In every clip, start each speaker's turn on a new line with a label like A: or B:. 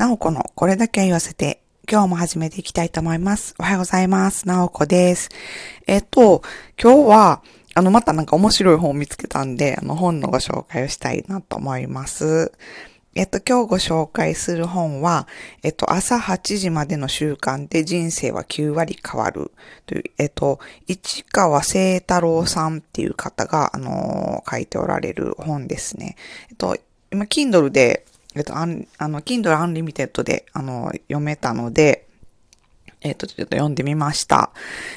A: なおこのこれだけ言わせて、今日も始めていきたいと思います。おはようございます。なおこです。えっと、今日は、あの、またなんか面白い本を見つけたんで、あの、本のご紹介をしたいなと思います。えっと、今日ご紹介する本は、えっと、朝8時までの習慣で人生は9割変わるという、えっと、市川聖太郎さんっていう方が、あの書いておられる本ですね。えっと、今、Kindle で、えっと、あの、Kindle Unlimited で、あの、読めたので、えっと、ちょっと読んでみました。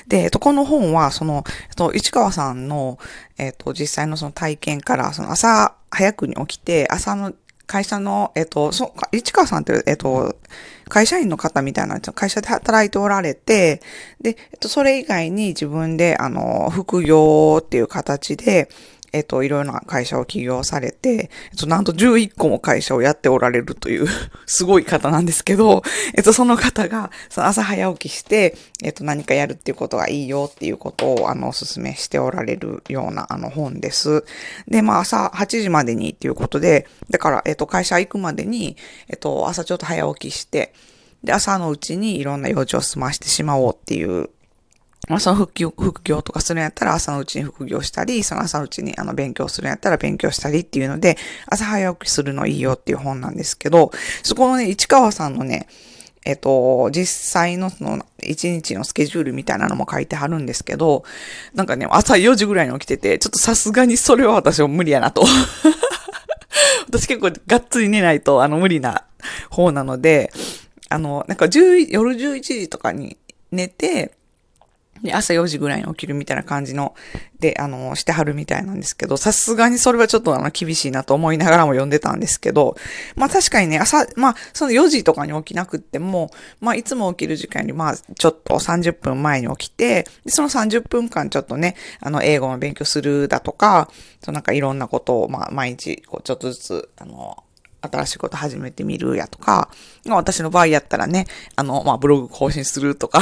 A: で、えっと、この本は、その、えっと、市川さんの、えっと、実際のその体験から、その朝早くに起きて、朝の会社の、えっと、そ、市川さんって、えっと、会社員の方みたいな、会社で働いておられて、で、えっと、それ以外に自分で、あの、副業っていう形で、えっと、いろいろな会社を起業されて、えっと、なんと11個も会社をやっておられるという、すごい方なんですけど、えっと、その方が、その朝早起きして、えっと、何かやるっていうことがいいよっていうことを、あの、お勧めしておられるような、あの、本です。で、まあ、朝8時までにっていうことで、だから、えっと、会社行くまでに、えっと、朝ちょっと早起きして、で、朝のうちにいろんな用事を済ましてしまおうっていう、まあ、その副業、副業とかするんやったら朝のうちに副業したり、その朝のうちにあの勉強するんやったら勉強したりっていうので、朝早起きするのいいよっていう本なんですけど、そこのね、市川さんのね、えっと、実際のその一日のスケジュールみたいなのも書いてはるんですけど、なんかね、朝4時ぐらいに起きてて、ちょっとさすがにそれは私は無理やなと。私結構がっつり寝ないとあの無理な方なので、あの、なんか10夜11時とかに寝て、で、朝4時ぐらいに起きるみたいな感じの、で、あの、してはるみたいなんですけど、さすがにそれはちょっとあの、厳しいなと思いながらも読んでたんですけど、まあ確かにね、朝、まあ、その4時とかに起きなくっても、まあいつも起きる時間より、まあちょっと30分前に起きて、で、その30分間ちょっとね、あの、英語の勉強するだとか、そのなんかいろんなことを、まあ毎日、こう、ちょっとずつ、あの、新しいこと始めてみるやとか、私の場合やったらね、あの、まあブログ更新するとか、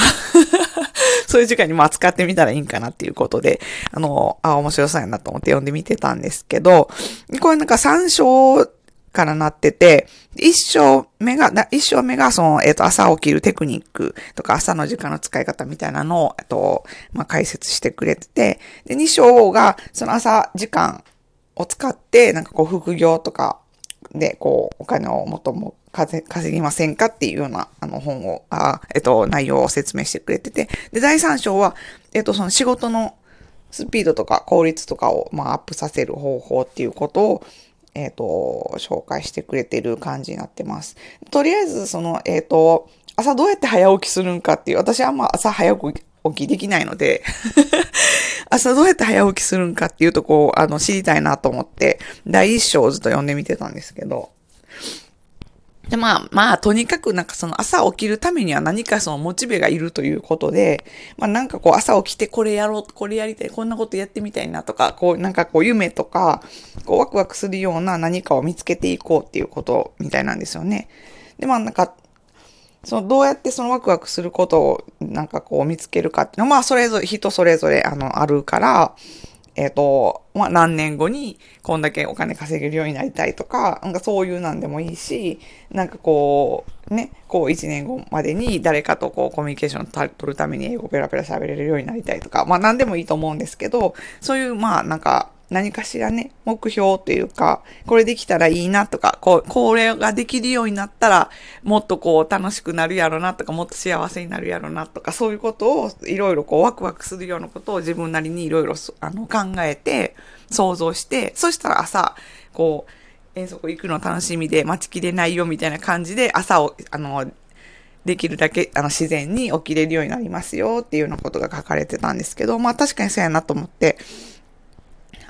A: そういう時間にまあ使ってみたらいいんかなっていうことで、あの、あ、面白そうやなと思って読んでみてたんですけど、これなんか3章からなってて、一章目が、一章目がその、えっ、と、朝起きるテクニックとか朝の時間の使い方みたいなのを、えっと、まあ解説してくれてて、で、二章がその朝時間を使って、なんかこう副業とか、で、こう、お金をもとも稼ぎませんかっていうような、あの本を、あえっと、内容を説明してくれてて、で、第3章は、えっと、その仕事のスピードとか効率とかを、まあ、アップさせる方法っていうことを、えっと、紹介してくれてる感じになってます。とりあえず、その、えっと、朝どうやって早起きするんかっていう、私はまあ朝早く起きできないので朝どうやって早起きするんかっていうとこう、あの、知りたいなと思って、第一章をずっと読んでみてたんですけど、で、まあ、まあ、とにかくなんかその朝起きるためには何かそのモチベがいるということで、まあなんかこう朝起きてこれやろう、これやりたい、こんなことやってみたいなとか、こうなんかこう夢とか、こうワクワクするような何かを見つけていこうっていうことみたいなんですよね。で、まあなんか、そのどうやってそのワクワクすることをなんかこう見つけるかっていうのは、まあそれぞれ、人それぞれあのあるから、えっ、と、まあ何年後にこんだけお金稼げるようになりたいとか、なんかそういうなんでもいいし、なんかこう、ね、こう一年後までに誰かとこうコミュニケーションを取るために英語ペラペラ喋れるようになりたいとか、まあ何でもいいと思うんですけど、そういうまあなんか何かしらね、目標というか、これできたらいいなとか、こう、これができるようになったら、もっとこう楽しくなるやろなとか、もっと幸せになるやろなとか、そういうことをいろいろこうワクワクするようなことを自分なりにいろいろあの考えて、想像して、そしたら朝、こう、遠足行くの楽しみで待ちきれないよみたいな感じで朝を、あの、できるだけあの自然に起きれるようになりますよっていうようなことが書かれてたんですけど、まあ確かにそうやなと思って、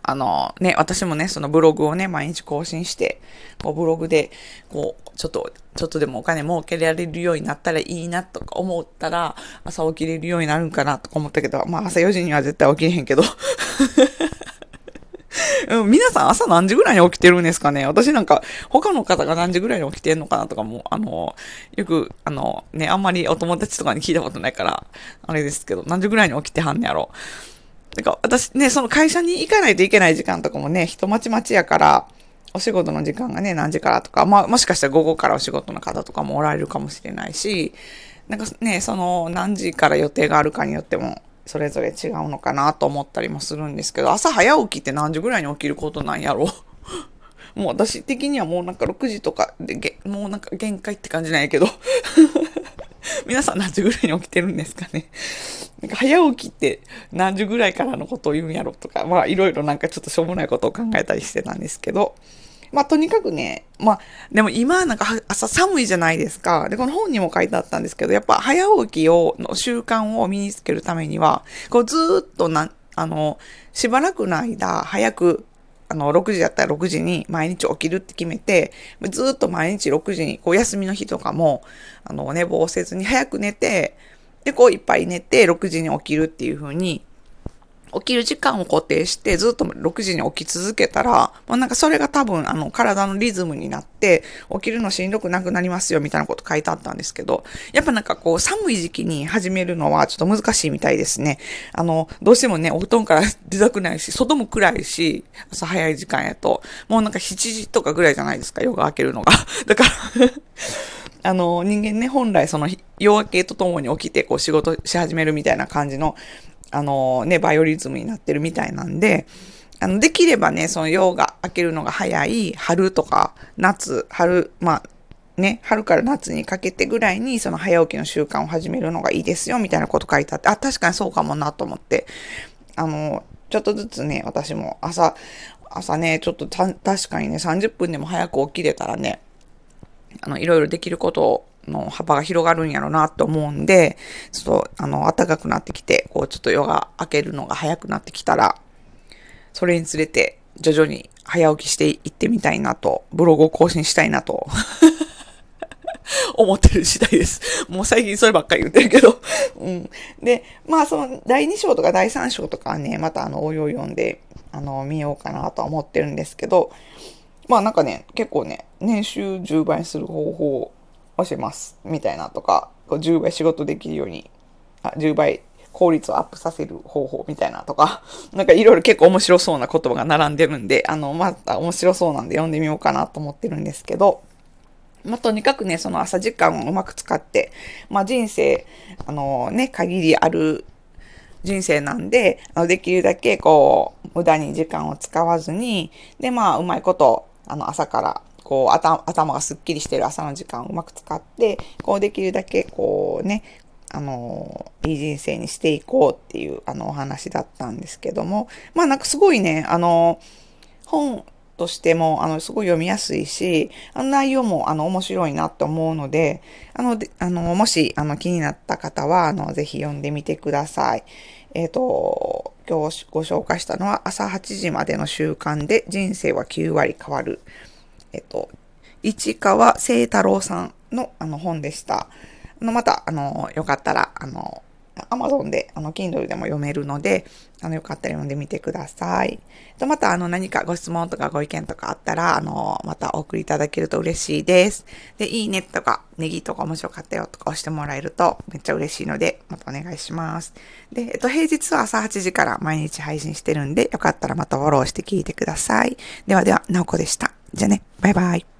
A: あのね、私もね、そのブログをね、毎日更新して、こうブログで、こう、ちょっと、ちょっとでもお金儲けられるようになったらいいなとか思ったら、朝起きれるようになるんかなとか思ったけど、まあ朝4時には絶対起きれへんけど。皆さん朝何時ぐらいに起きてるんですかね？私なんか他の方が何時ぐらいに起きてんのかなとかも、あの、よく、あの、ね、あんまりお友達とかに聞いたことないから、あれですけど、何時ぐらいに起きてはんねやろ？てか、私ね、その会社に行かないといけない時間とかもね、人待ち待ちやから、お仕事の時間がね、何時からとか、まあ、もしかしたら午後からお仕事の方とかもおられるかもしれないし、なんかね、その何時から予定があるかによっても、それぞれ違うのかなと思ったりもするんですけど、朝早起きって何時ぐらいに起きることなんやろ もう私的にはもうなんか6時とかで、もうなんか限界って感じなんやけど。皆さん何時ぐらいに起きてるんですかね？なんか早起きって何時ぐらいからのことを言うんやろとか、まあいろいろなんかちょっとしょうもないことを考えたりしてたんですけど、まあとにかくね、まあでも今なんか朝寒いじゃないですか。で、この本にも書いてあったんですけど、やっぱ早起きを、の習慣を身につけるためには、こうずっとな、あの、しばらくの間早くあの、6時だったら6時に毎日起きるって決めて、ずっと毎日6時に、こう休みの日とかも、あの、寝坊せずに早く寝て、で、こういっぱい寝て6時に起きるっていう風に起きる時間を固定してずっと6時に起き続けたら、もうなんかそれが多分あの体のリズムになって起きるのしんどくなくなりますよみたいなこと書いてあったんですけど、やっぱなんかこう寒い時期に始めるのはちょっと難しいみたいですね。あの、どうしてもね、お布団から出たくないし、外も暗いし、朝早い時間やと、もうなんか7時とかぐらいじゃないですか、夜が明けるのが。だから あの、人間ね、本来その夜明けとともに起きてこう仕事し始めるみたいな感じのあのね、バイオリズムになってるみたいなんで、あの、できればね、その夜が明けるのが早い春とか夏、春、まあ、ね、春から夏にかけてぐらいにその早起きの習慣を始めるのがいいですよみたいなこと書いてあって、あ、確かにそうかもなと思って、あの、ちょっとずつね、私も朝、朝ね、ちょっと確かにね、30分でも早く起きれたらね、あの、いろいろできることの幅が広がるんやろなと思うんで、ちょっと、あの、暖かくなってきて、こう、ちょっと夜が明けるのが早くなってきたら、それにつれて、徐々に早起きしていってみたいなと、ブログを更新したいなと 思ってる次第です。もう最近そればっかり言ってるけどうん。で、まあその第2章とか第3章とかはね、またあの応用読んで、あの、見ようかなとは思ってるんですけど、まあなんかね、結構ね、年収10倍する方法教えますみたいなとか、こう10倍仕事できるように、あ10倍効率をアップさせる方法みたいなとか、なんかいろいろ結構面白そうな言葉が並んでるんで、あの、また面白そうなんで読んでみようかなと思ってるんですけど、まあ、とにかくね、その朝時間をうまく使って、まあ、人生、あのね、限りある人生なんで、あのできるだけこう、無駄に時間を使わずに、で、まあ、うまいこと、あの、朝からこう頭、頭がすっきりしてる朝の時間をうまく使って、こうできるだけこうね、あの、いい人生にしていこうっていうあのお話だったんですけども、まあなんかすごいね、あの、本としても、あの、すごい読みやすいし、あの内容も、あの、面白いなと思うので、あの、あの、もし、あの、気になった方は、あの、ぜひ読んでみてください。えっ、ー、と、今日ご紹介したのは、朝8時までの習慣で人生は9割変わる。えっと、市川聖太郎さんのあの本でした。あの、また、あの、よかったら、あの、アマゾンで、あの、Kindle でも読めるので、あの、よかったら読んでみてください。と、また、あの、何かご質問とかご意見とかあったら、あの、またお送りいただけると嬉しいです。で、いいねとか、ネギとか面白かったよとか押してもらえるとめっちゃ嬉しいので、またお願いします。で、えっと、平日は朝8時から毎日配信してるんで、よかったらまたフォローして聞いてください。ではでは、なおこでした。じゃあね、バイバイ。